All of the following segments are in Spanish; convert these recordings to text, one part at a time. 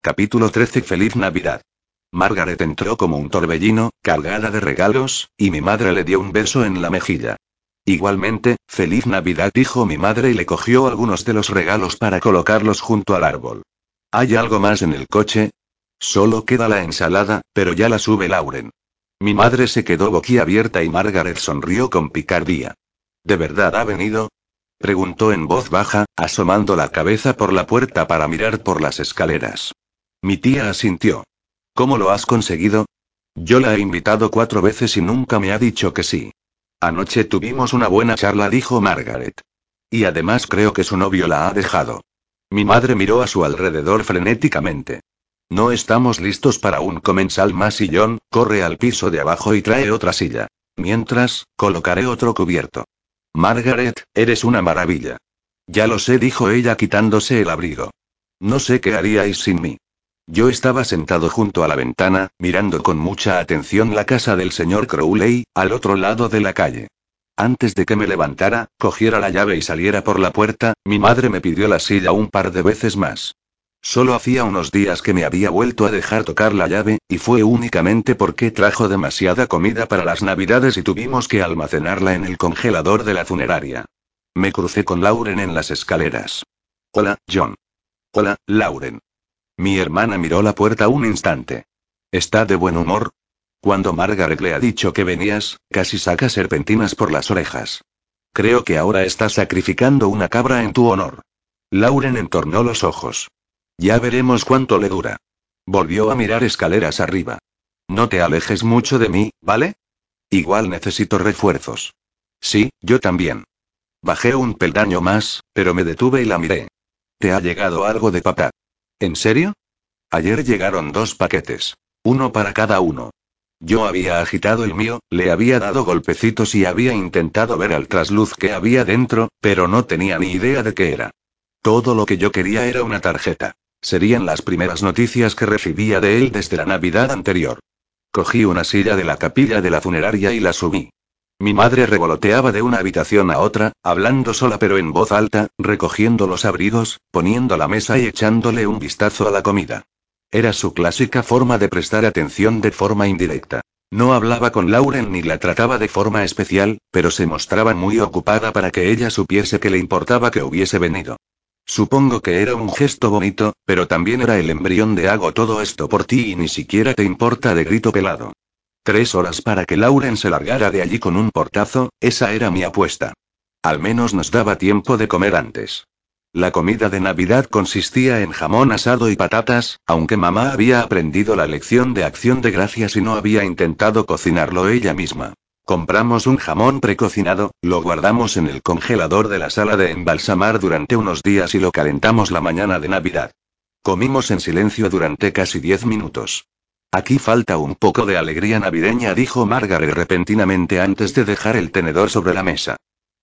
Capítulo 13 Feliz Navidad. Margaret entró como un torbellino, cargada de regalos, y mi madre le dio un beso en la mejilla. Igualmente, feliz Navidad dijo mi madre y le cogió algunos de los regalos para colocarlos junto al árbol. ¿Hay algo más en el coche? Solo queda la ensalada, pero ya la sube Lauren. Mi madre se quedó boquiabierta y Margaret sonrió con picardía. ¿De verdad ha venido? preguntó en voz baja, asomando la cabeza por la puerta para mirar por las escaleras. Mi tía asintió. ¿Cómo lo has conseguido? Yo la he invitado cuatro veces y nunca me ha dicho que sí. Anoche tuvimos una buena charla, dijo Margaret. Y además creo que su novio la ha dejado. Mi madre miró a su alrededor frenéticamente. No estamos listos para un comensal más y John, corre al piso de abajo y trae otra silla. Mientras, colocaré otro cubierto. Margaret, eres una maravilla. Ya lo sé, dijo ella quitándose el abrigo. No sé qué haríais sin mí. Yo estaba sentado junto a la ventana, mirando con mucha atención la casa del señor Crowley, al otro lado de la calle. Antes de que me levantara, cogiera la llave y saliera por la puerta, mi madre me pidió la silla un par de veces más. Solo hacía unos días que me había vuelto a dejar tocar la llave, y fue únicamente porque trajo demasiada comida para las navidades y tuvimos que almacenarla en el congelador de la funeraria. Me crucé con Lauren en las escaleras. Hola, John. Hola, Lauren. Mi hermana miró la puerta un instante. ¿Está de buen humor? Cuando Margaret le ha dicho que venías, casi saca serpentinas por las orejas. Creo que ahora estás sacrificando una cabra en tu honor. Lauren entornó los ojos. Ya veremos cuánto le dura. Volvió a mirar escaleras arriba. No te alejes mucho de mí, ¿vale? Igual necesito refuerzos. Sí, yo también. Bajé un peldaño más, pero me detuve y la miré. ¿Te ha llegado algo de papá? ¿En serio? Ayer llegaron dos paquetes. Uno para cada uno. Yo había agitado el mío, le había dado golpecitos y había intentado ver al trasluz que había dentro, pero no tenía ni idea de qué era. Todo lo que yo quería era una tarjeta. Serían las primeras noticias que recibía de él desde la Navidad anterior. Cogí una silla de la capilla de la funeraria y la subí. Mi madre revoloteaba de una habitación a otra, hablando sola pero en voz alta, recogiendo los abrigos, poniendo la mesa y echándole un vistazo a la comida. Era su clásica forma de prestar atención de forma indirecta. No hablaba con Lauren ni la trataba de forma especial, pero se mostraba muy ocupada para que ella supiese que le importaba que hubiese venido. Supongo que era un gesto bonito, pero también era el embrión de hago todo esto por ti y ni siquiera te importa de grito pelado. Tres horas para que Lauren se largara de allí con un portazo, esa era mi apuesta. Al menos nos daba tiempo de comer antes. La comida de Navidad consistía en jamón asado y patatas, aunque mamá había aprendido la lección de acción de gracias y no había intentado cocinarlo ella misma. Compramos un jamón precocinado, lo guardamos en el congelador de la sala de embalsamar durante unos días y lo calentamos la mañana de Navidad. Comimos en silencio durante casi diez minutos. Aquí falta un poco de alegría navideña, dijo Margaret repentinamente antes de dejar el tenedor sobre la mesa.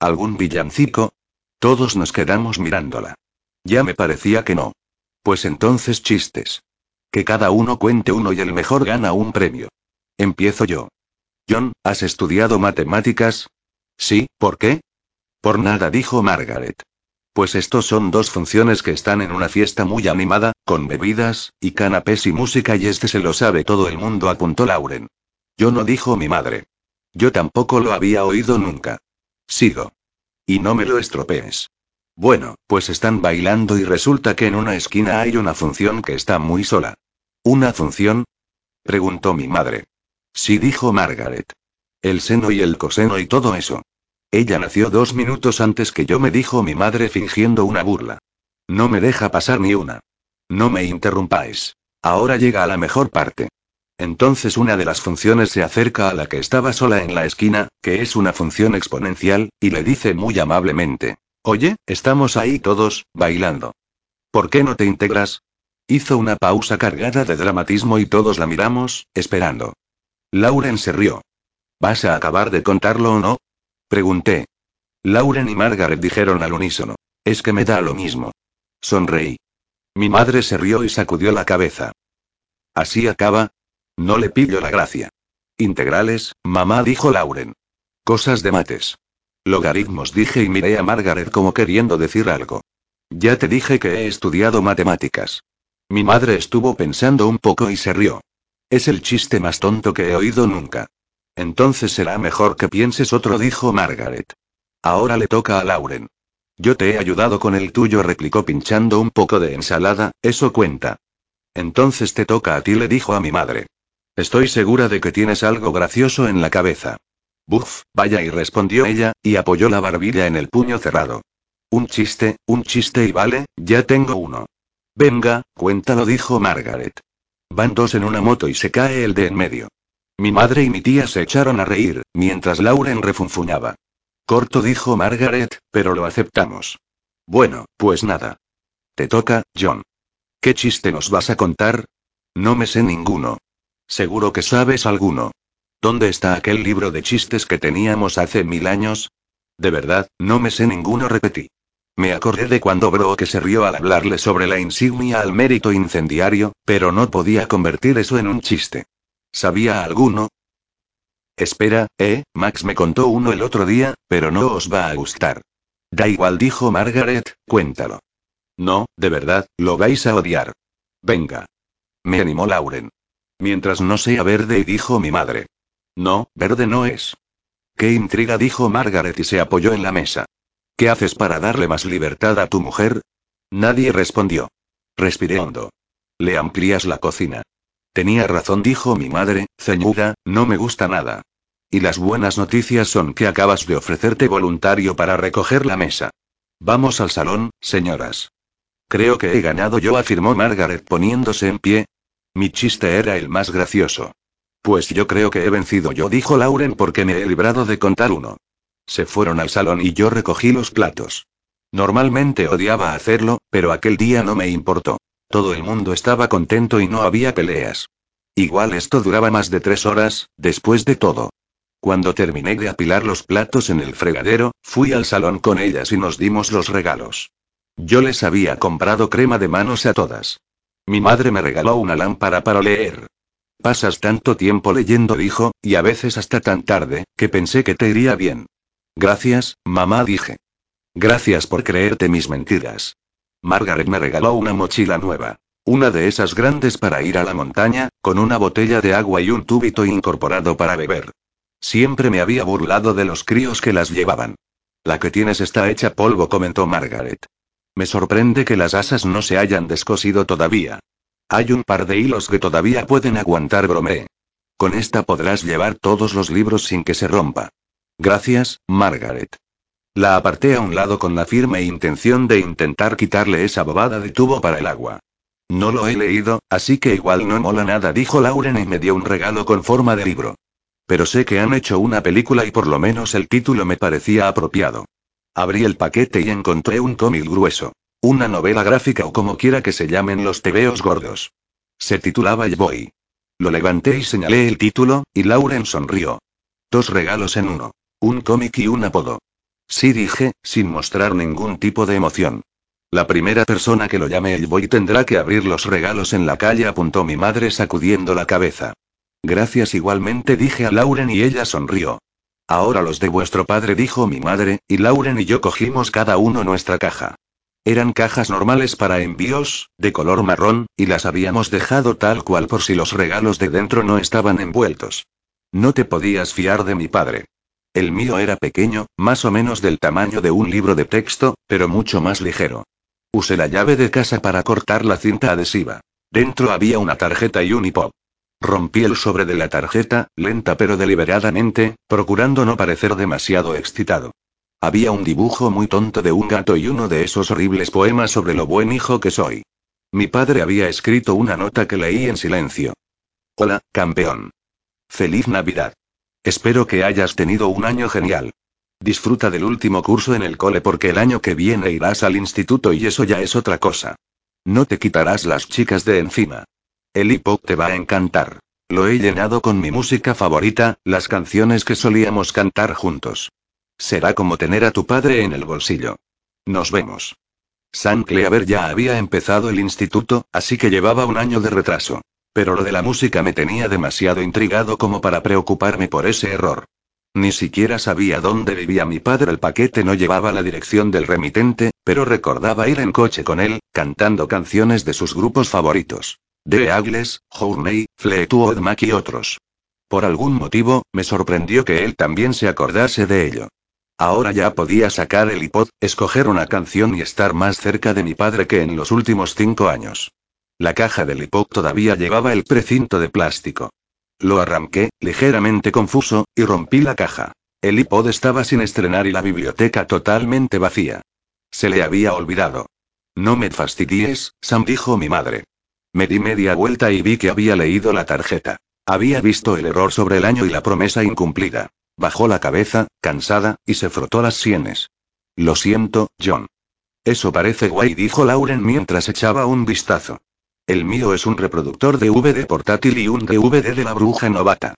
¿Algún villancico? Todos nos quedamos mirándola. Ya me parecía que no. Pues entonces chistes. Que cada uno cuente uno y el mejor gana un premio. Empiezo yo. John, ¿has estudiado matemáticas? Sí, ¿por qué? Por nada, dijo Margaret. Pues estos son dos funciones que están en una fiesta muy animada, con bebidas, y canapés y música y este se lo sabe todo el mundo, apuntó Lauren. Yo no dijo mi madre. Yo tampoco lo había oído nunca. Sigo. Y no me lo estropees. Bueno, pues están bailando y resulta que en una esquina hay una función que está muy sola. ¿Una función? preguntó mi madre. Sí, dijo Margaret. El seno y el coseno y todo eso. Ella nació dos minutos antes que yo, me dijo mi madre fingiendo una burla. No me deja pasar ni una. No me interrumpáis. Ahora llega a la mejor parte. Entonces una de las funciones se acerca a la que estaba sola en la esquina, que es una función exponencial, y le dice muy amablemente. Oye, estamos ahí todos, bailando. ¿Por qué no te integras? Hizo una pausa cargada de dramatismo y todos la miramos, esperando. Lauren se rió. ¿Vas a acabar de contarlo o no? Pregunté. Lauren y Margaret dijeron al unísono. Es que me da lo mismo. Sonreí. Mi madre se rió y sacudió la cabeza. ¿Así acaba? No le pillo la gracia. Integrales, mamá dijo Lauren. Cosas de mates. Logaritmos dije y miré a Margaret como queriendo decir algo. Ya te dije que he estudiado matemáticas. Mi madre estuvo pensando un poco y se rió. Es el chiste más tonto que he oído nunca. Entonces será mejor que pienses otro, dijo Margaret. Ahora le toca a Lauren. Yo te he ayudado con el tuyo, replicó pinchando un poco de ensalada, eso cuenta. Entonces te toca a ti, le dijo a mi madre. Estoy segura de que tienes algo gracioso en la cabeza. Buf, vaya y respondió ella, y apoyó la barbilla en el puño cerrado. Un chiste, un chiste y vale, ya tengo uno. Venga, cuéntalo, dijo Margaret. Van dos en una moto y se cae el de en medio. Mi madre y mi tía se echaron a reír, mientras Lauren refunfuñaba. Corto, dijo Margaret, pero lo aceptamos. Bueno, pues nada. Te toca, John. ¿Qué chiste nos vas a contar? No me sé ninguno. Seguro que sabes alguno. ¿Dónde está aquel libro de chistes que teníamos hace mil años? De verdad, no me sé ninguno, repetí. Me acordé de cuando que se rió al hablarle sobre la insignia al mérito incendiario, pero no podía convertir eso en un chiste. ¿Sabía alguno? Espera, eh, Max me contó uno el otro día, pero no os va a gustar. Da igual, dijo Margaret, cuéntalo. No, de verdad, lo vais a odiar. Venga. Me animó Lauren. Mientras no sea verde, dijo mi madre. No, verde no es. Qué intriga, dijo Margaret y se apoyó en la mesa. ¿Qué haces para darle más libertad a tu mujer? Nadie respondió. Respiré hondo. Le amplías la cocina. Tenía razón, dijo mi madre, ceñuda, no me gusta nada. Y las buenas noticias son que acabas de ofrecerte voluntario para recoger la mesa. Vamos al salón, señoras. Creo que he ganado yo, afirmó Margaret poniéndose en pie. Mi chiste era el más gracioso. Pues yo creo que he vencido yo, dijo Lauren porque me he librado de contar uno. Se fueron al salón y yo recogí los platos. Normalmente odiaba hacerlo, pero aquel día no me importó. Todo el mundo estaba contento y no había peleas. Igual esto duraba más de tres horas, después de todo. Cuando terminé de apilar los platos en el fregadero, fui al salón con ellas y nos dimos los regalos. Yo les había comprado crema de manos a todas. Mi madre me regaló una lámpara para leer. Pasas tanto tiempo leyendo, dijo, y a veces hasta tan tarde, que pensé que te iría bien. Gracias, mamá, dije. Gracias por creerte mis mentiras. Margaret me regaló una mochila nueva. Una de esas grandes para ir a la montaña, con una botella de agua y un tubito incorporado para beber. Siempre me había burlado de los críos que las llevaban. La que tienes está hecha polvo, comentó Margaret. Me sorprende que las asas no se hayan descosido todavía. Hay un par de hilos que todavía pueden aguantar, bromeé. Con esta podrás llevar todos los libros sin que se rompa. Gracias, Margaret. La aparté a un lado con la firme intención de intentar quitarle esa bobada de tubo para el agua. No lo he leído, así que igual no mola nada, dijo Lauren y me dio un regalo con forma de libro. Pero sé que han hecho una película y por lo menos el título me parecía apropiado. Abrí el paquete y encontré un cómic grueso. Una novela gráfica o como quiera que se llamen los tebeos gordos. Se titulaba El Boy. Lo levanté y señalé el título, y Lauren sonrió. Dos regalos en uno. Un cómic y un apodo. Sí dije, sin mostrar ningún tipo de emoción. La primera persona que lo llame el boy tendrá que abrir los regalos en la calle, apuntó mi madre sacudiendo la cabeza. Gracias igualmente dije a Lauren y ella sonrió. Ahora los de vuestro padre, dijo mi madre, y Lauren y yo cogimos cada uno nuestra caja. Eran cajas normales para envíos, de color marrón, y las habíamos dejado tal cual por si los regalos de dentro no estaban envueltos. No te podías fiar de mi padre. El mío era pequeño, más o menos del tamaño de un libro de texto, pero mucho más ligero. Usé la llave de casa para cortar la cinta adhesiva. Dentro había una tarjeta y un hipop. Rompí el sobre de la tarjeta, lenta pero deliberadamente, procurando no parecer demasiado excitado. Había un dibujo muy tonto de un gato y uno de esos horribles poemas sobre lo buen hijo que soy. Mi padre había escrito una nota que leí en silencio. Hola, campeón. Feliz Navidad. Espero que hayas tenido un año genial. Disfruta del último curso en el cole porque el año que viene irás al instituto y eso ya es otra cosa. No te quitarás las chicas de encima. El iPod te va a encantar. Lo he llenado con mi música favorita, las canciones que solíamos cantar juntos. Será como tener a tu padre en el bolsillo. Nos vemos. Sam Cleaver ya había empezado el instituto, así que llevaba un año de retraso. Pero lo de la música me tenía demasiado intrigado como para preocuparme por ese error. Ni siquiera sabía dónde vivía mi padre. El paquete no llevaba la dirección del remitente, pero recordaba ir en coche con él, cantando canciones de sus grupos favoritos. The Eagles, Journey, Fleetwood Mac y otros. Por algún motivo, me sorprendió que él también se acordase de ello. Ahora ya podía sacar el iPod, escoger una canción y estar más cerca de mi padre que en los últimos cinco años. La caja del iPod todavía llevaba el precinto de plástico. Lo arranqué, ligeramente confuso, y rompí la caja. El iPod estaba sin estrenar y la biblioteca totalmente vacía. Se le había olvidado. No me fastidies, Sam dijo mi madre. Me di media vuelta y vi que había leído la tarjeta. Había visto el error sobre el año y la promesa incumplida. Bajó la cabeza, cansada, y se frotó las sienes. Lo siento, John. Eso parece guay, dijo Lauren mientras echaba un vistazo. El mío es un reproductor de DVD portátil y un DVD de la bruja novata.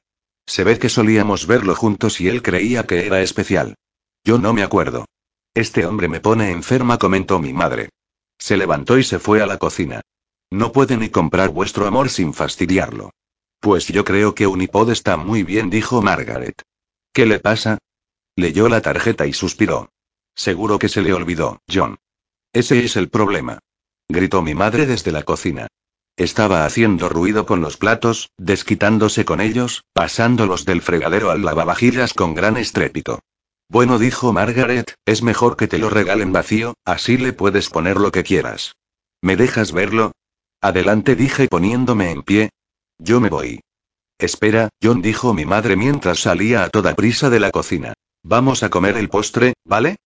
Se ve que solíamos verlo juntos y él creía que era especial. Yo no me acuerdo. Este hombre me pone enferma, comentó mi madre. Se levantó y se fue a la cocina. No puede ni comprar vuestro amor sin fastidiarlo. Pues yo creo que Unipod está muy bien, dijo Margaret. ¿Qué le pasa? Leyó la tarjeta y suspiró. Seguro que se le olvidó, John. Ese es el problema. Gritó mi madre desde la cocina. Estaba haciendo ruido con los platos, desquitándose con ellos, pasándolos del fregadero al lavavajillas con gran estrépito. Bueno, dijo Margaret, es mejor que te lo regalen vacío, así le puedes poner lo que quieras. ¿Me dejas verlo? Adelante, dije poniéndome en pie. Yo me voy. Espera, John dijo mi madre mientras salía a toda prisa de la cocina. Vamos a comer el postre, ¿vale?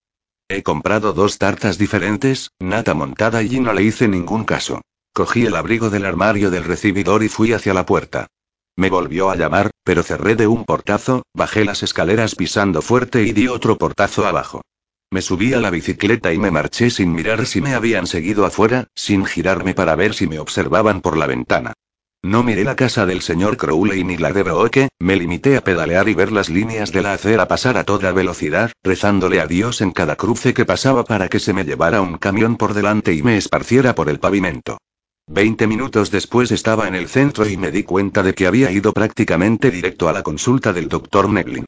He comprado dos tartas diferentes, nata montada y no le hice ningún caso. Cogí el abrigo del armario del recibidor y fui hacia la puerta. Me volvió a llamar, pero cerré de un portazo, bajé las escaleras pisando fuerte y di otro portazo abajo. Me subí a la bicicleta y me marché sin mirar si me habían seguido afuera, sin girarme para ver si me observaban por la ventana. No miré la casa del señor Crowley ni la de Brooke, me limité a pedalear y ver las líneas de la acera pasar a toda velocidad, rezándole a Dios en cada cruce que pasaba para que se me llevara un camión por delante y me esparciera por el pavimento. Veinte minutos después estaba en el centro y me di cuenta de que había ido prácticamente directo a la consulta del doctor Neglin.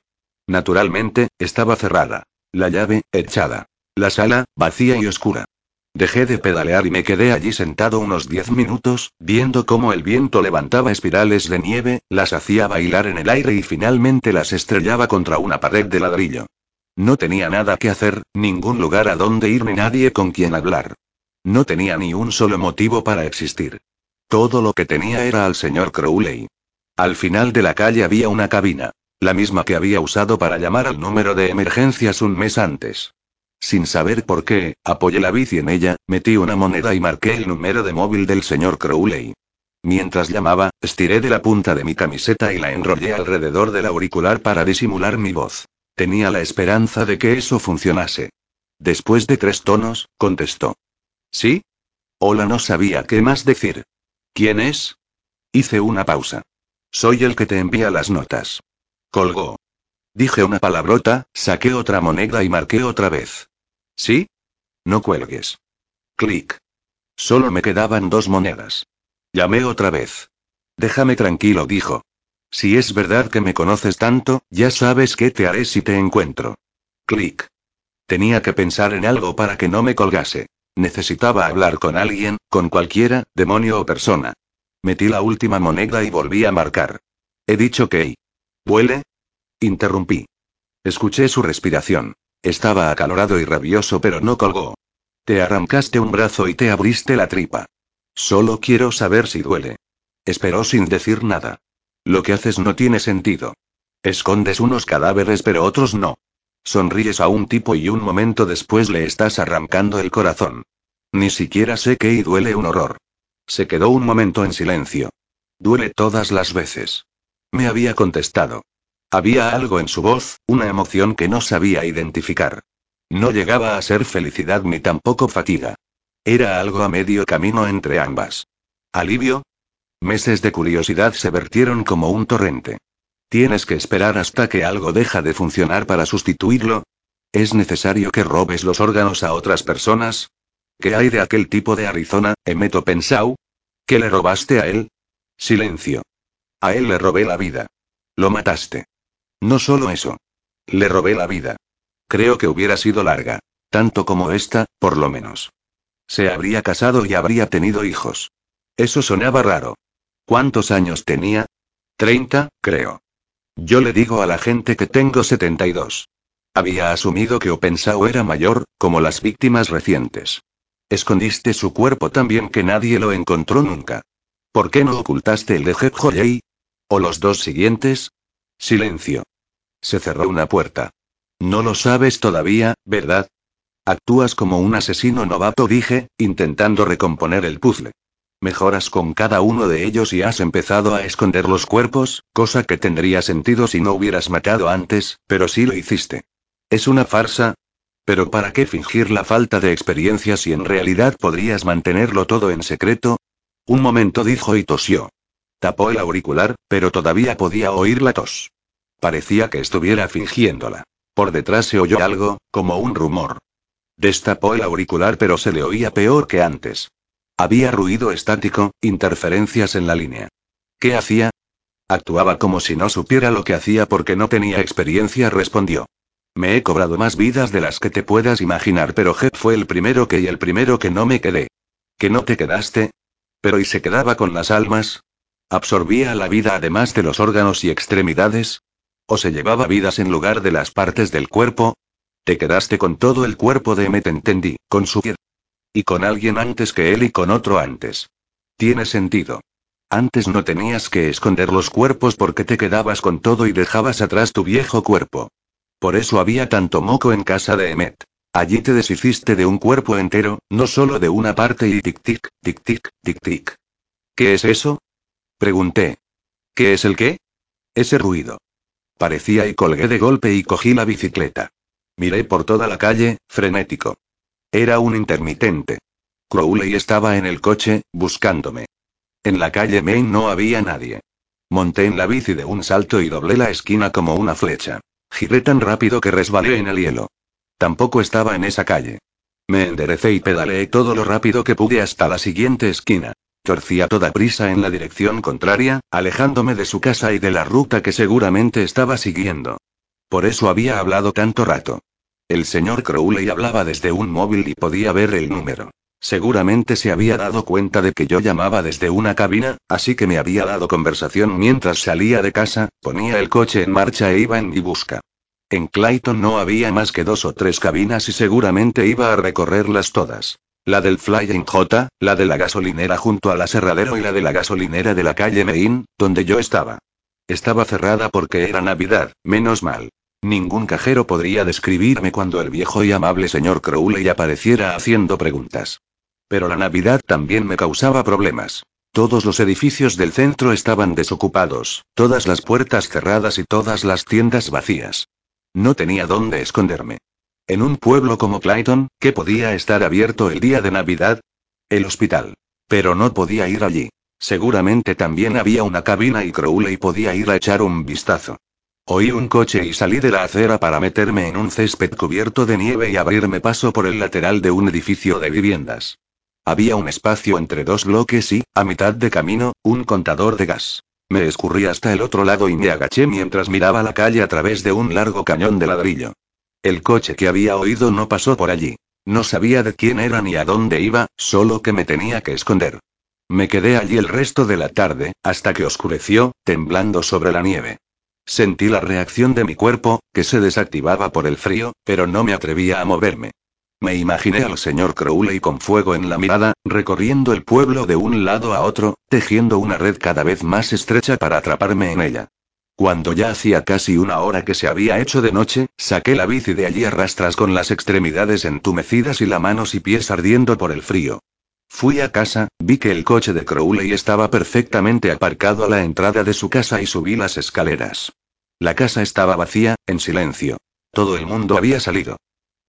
Naturalmente, estaba cerrada. La llave, echada. La sala, vacía y oscura. Dejé de pedalear y me quedé allí sentado unos diez minutos, viendo cómo el viento levantaba espirales de nieve, las hacía bailar en el aire y finalmente las estrellaba contra una pared de ladrillo. No tenía nada que hacer, ningún lugar a donde ir ni nadie con quien hablar. No tenía ni un solo motivo para existir. Todo lo que tenía era al señor Crowley. Al final de la calle había una cabina, la misma que había usado para llamar al número de emergencias un mes antes. Sin saber por qué, apoyé la bici en ella, metí una moneda y marqué el número de móvil del señor Crowley. Mientras llamaba, estiré de la punta de mi camiseta y la enrollé alrededor del auricular para disimular mi voz. Tenía la esperanza de que eso funcionase. Después de tres tonos, contestó. ¿Sí? Hola, no sabía qué más decir. ¿Quién es? Hice una pausa. Soy el que te envía las notas. Colgó. Dije una palabrota, saqué otra moneda y marqué otra vez. ¿Sí? No cuelgues. Clic. Solo me quedaban dos monedas. Llamé otra vez. Déjame tranquilo, dijo. Si es verdad que me conoces tanto, ya sabes qué te haré si te encuentro. Clic. Tenía que pensar en algo para que no me colgase. Necesitaba hablar con alguien, con cualquiera, demonio o persona. Metí la última moneda y volví a marcar. He dicho que... ¿Vuele? Interrumpí. Escuché su respiración. Estaba acalorado y rabioso pero no colgó. Te arrancaste un brazo y te abriste la tripa. Solo quiero saber si duele. Esperó sin decir nada. Lo que haces no tiene sentido. Escondes unos cadáveres pero otros no. Sonríes a un tipo y un momento después le estás arrancando el corazón. Ni siquiera sé qué y duele un horror. Se quedó un momento en silencio. Duele todas las veces. Me había contestado. Había algo en su voz, una emoción que no sabía identificar. No llegaba a ser felicidad ni tampoco fatiga. Era algo a medio camino entre ambas. ¿Alivio? Meses de curiosidad se vertieron como un torrente. ¿Tienes que esperar hasta que algo deja de funcionar para sustituirlo? ¿Es necesario que robes los órganos a otras personas? ¿Qué hay de aquel tipo de Arizona, Emeto Pensau? ¿Qué le robaste a él? Silencio. A él le robé la vida. Lo mataste. No solo eso. Le robé la vida. Creo que hubiera sido larga. Tanto como esta, por lo menos. Se habría casado y habría tenido hijos. Eso sonaba raro. ¿Cuántos años tenía? Treinta, creo. Yo le digo a la gente que tengo 72. Había asumido que Opensao era mayor, como las víctimas recientes. Escondiste su cuerpo tan bien que nadie lo encontró nunca. ¿Por qué no ocultaste el de Jeb ¿O los dos siguientes? Silencio. Se cerró una puerta. No lo sabes todavía, ¿verdad? Actúas como un asesino novato, dije, intentando recomponer el puzzle. Mejoras con cada uno de ellos y has empezado a esconder los cuerpos, cosa que tendría sentido si no hubieras matado antes, pero sí lo hiciste. ¿Es una farsa? ¿Pero para qué fingir la falta de experiencia si en realidad podrías mantenerlo todo en secreto? Un momento dijo y tosió. Tapó el auricular, pero todavía podía oír la tos. Parecía que estuviera fingiéndola. Por detrás se oyó algo, como un rumor. Destapó el auricular pero se le oía peor que antes. Había ruido estático, interferencias en la línea. ¿Qué hacía? Actuaba como si no supiera lo que hacía porque no tenía experiencia, respondió. Me he cobrado más vidas de las que te puedas imaginar, pero Jeb fue el primero que y el primero que no me quedé. ¿Que no te quedaste? Pero ¿y se quedaba con las almas? ¿Absorbía la vida además de los órganos y extremidades? ¿O se llevaba vidas en lugar de las partes del cuerpo? Te quedaste con todo el cuerpo de Met, entendí, con su piel. Y con alguien antes que él y con otro antes. Tiene sentido. Antes no tenías que esconder los cuerpos porque te quedabas con todo y dejabas atrás tu viejo cuerpo. Por eso había tanto moco en casa de Emmet. Allí te deshiciste de un cuerpo entero, no solo de una parte y tic-tic, tic-tic, tic-tic. ¿Qué es eso? Pregunté. ¿Qué es el qué? Ese ruido. Parecía y colgué de golpe y cogí la bicicleta. Miré por toda la calle, frenético. Era un intermitente. Crowley estaba en el coche, buscándome. En la calle Main no había nadie. Monté en la bici de un salto y doblé la esquina como una flecha. Giré tan rápido que resbalé en el hielo. Tampoco estaba en esa calle. Me enderecé y pedaleé todo lo rápido que pude hasta la siguiente esquina. Torcí a toda prisa en la dirección contraria, alejándome de su casa y de la ruta que seguramente estaba siguiendo. Por eso había hablado tanto rato. El señor Crowley hablaba desde un móvil y podía ver el número. Seguramente se había dado cuenta de que yo llamaba desde una cabina, así que me había dado conversación mientras salía de casa, ponía el coche en marcha e iba en mi busca. En Clayton no había más que dos o tres cabinas y seguramente iba a recorrerlas todas. La del Flying J, la de la gasolinera junto al aserradero y la de la gasolinera de la calle Main, donde yo estaba. Estaba cerrada porque era Navidad, menos mal. Ningún cajero podría describirme cuando el viejo y amable señor Crowley apareciera haciendo preguntas. Pero la Navidad también me causaba problemas. Todos los edificios del centro estaban desocupados, todas las puertas cerradas y todas las tiendas vacías. No tenía dónde esconderme. En un pueblo como Clayton, ¿qué podía estar abierto el día de Navidad? El hospital. Pero no podía ir allí. Seguramente también había una cabina y Crowley podía ir a echar un vistazo. Oí un coche y salí de la acera para meterme en un césped cubierto de nieve y abrirme paso por el lateral de un edificio de viviendas. Había un espacio entre dos bloques y, a mitad de camino, un contador de gas. Me escurrí hasta el otro lado y me agaché mientras miraba la calle a través de un largo cañón de ladrillo. El coche que había oído no pasó por allí. No sabía de quién era ni a dónde iba, solo que me tenía que esconder. Me quedé allí el resto de la tarde, hasta que oscureció, temblando sobre la nieve. Sentí la reacción de mi cuerpo, que se desactivaba por el frío, pero no me atrevía a moverme. Me imaginé al señor Crowley con fuego en la mirada, recorriendo el pueblo de un lado a otro, tejiendo una red cada vez más estrecha para atraparme en ella. Cuando ya hacía casi una hora que se había hecho de noche, saqué la bici de allí a rastras con las extremidades entumecidas y las manos y pies ardiendo por el frío. Fui a casa, vi que el coche de Crowley estaba perfectamente aparcado a la entrada de su casa y subí las escaleras. La casa estaba vacía, en silencio. Todo el mundo había salido.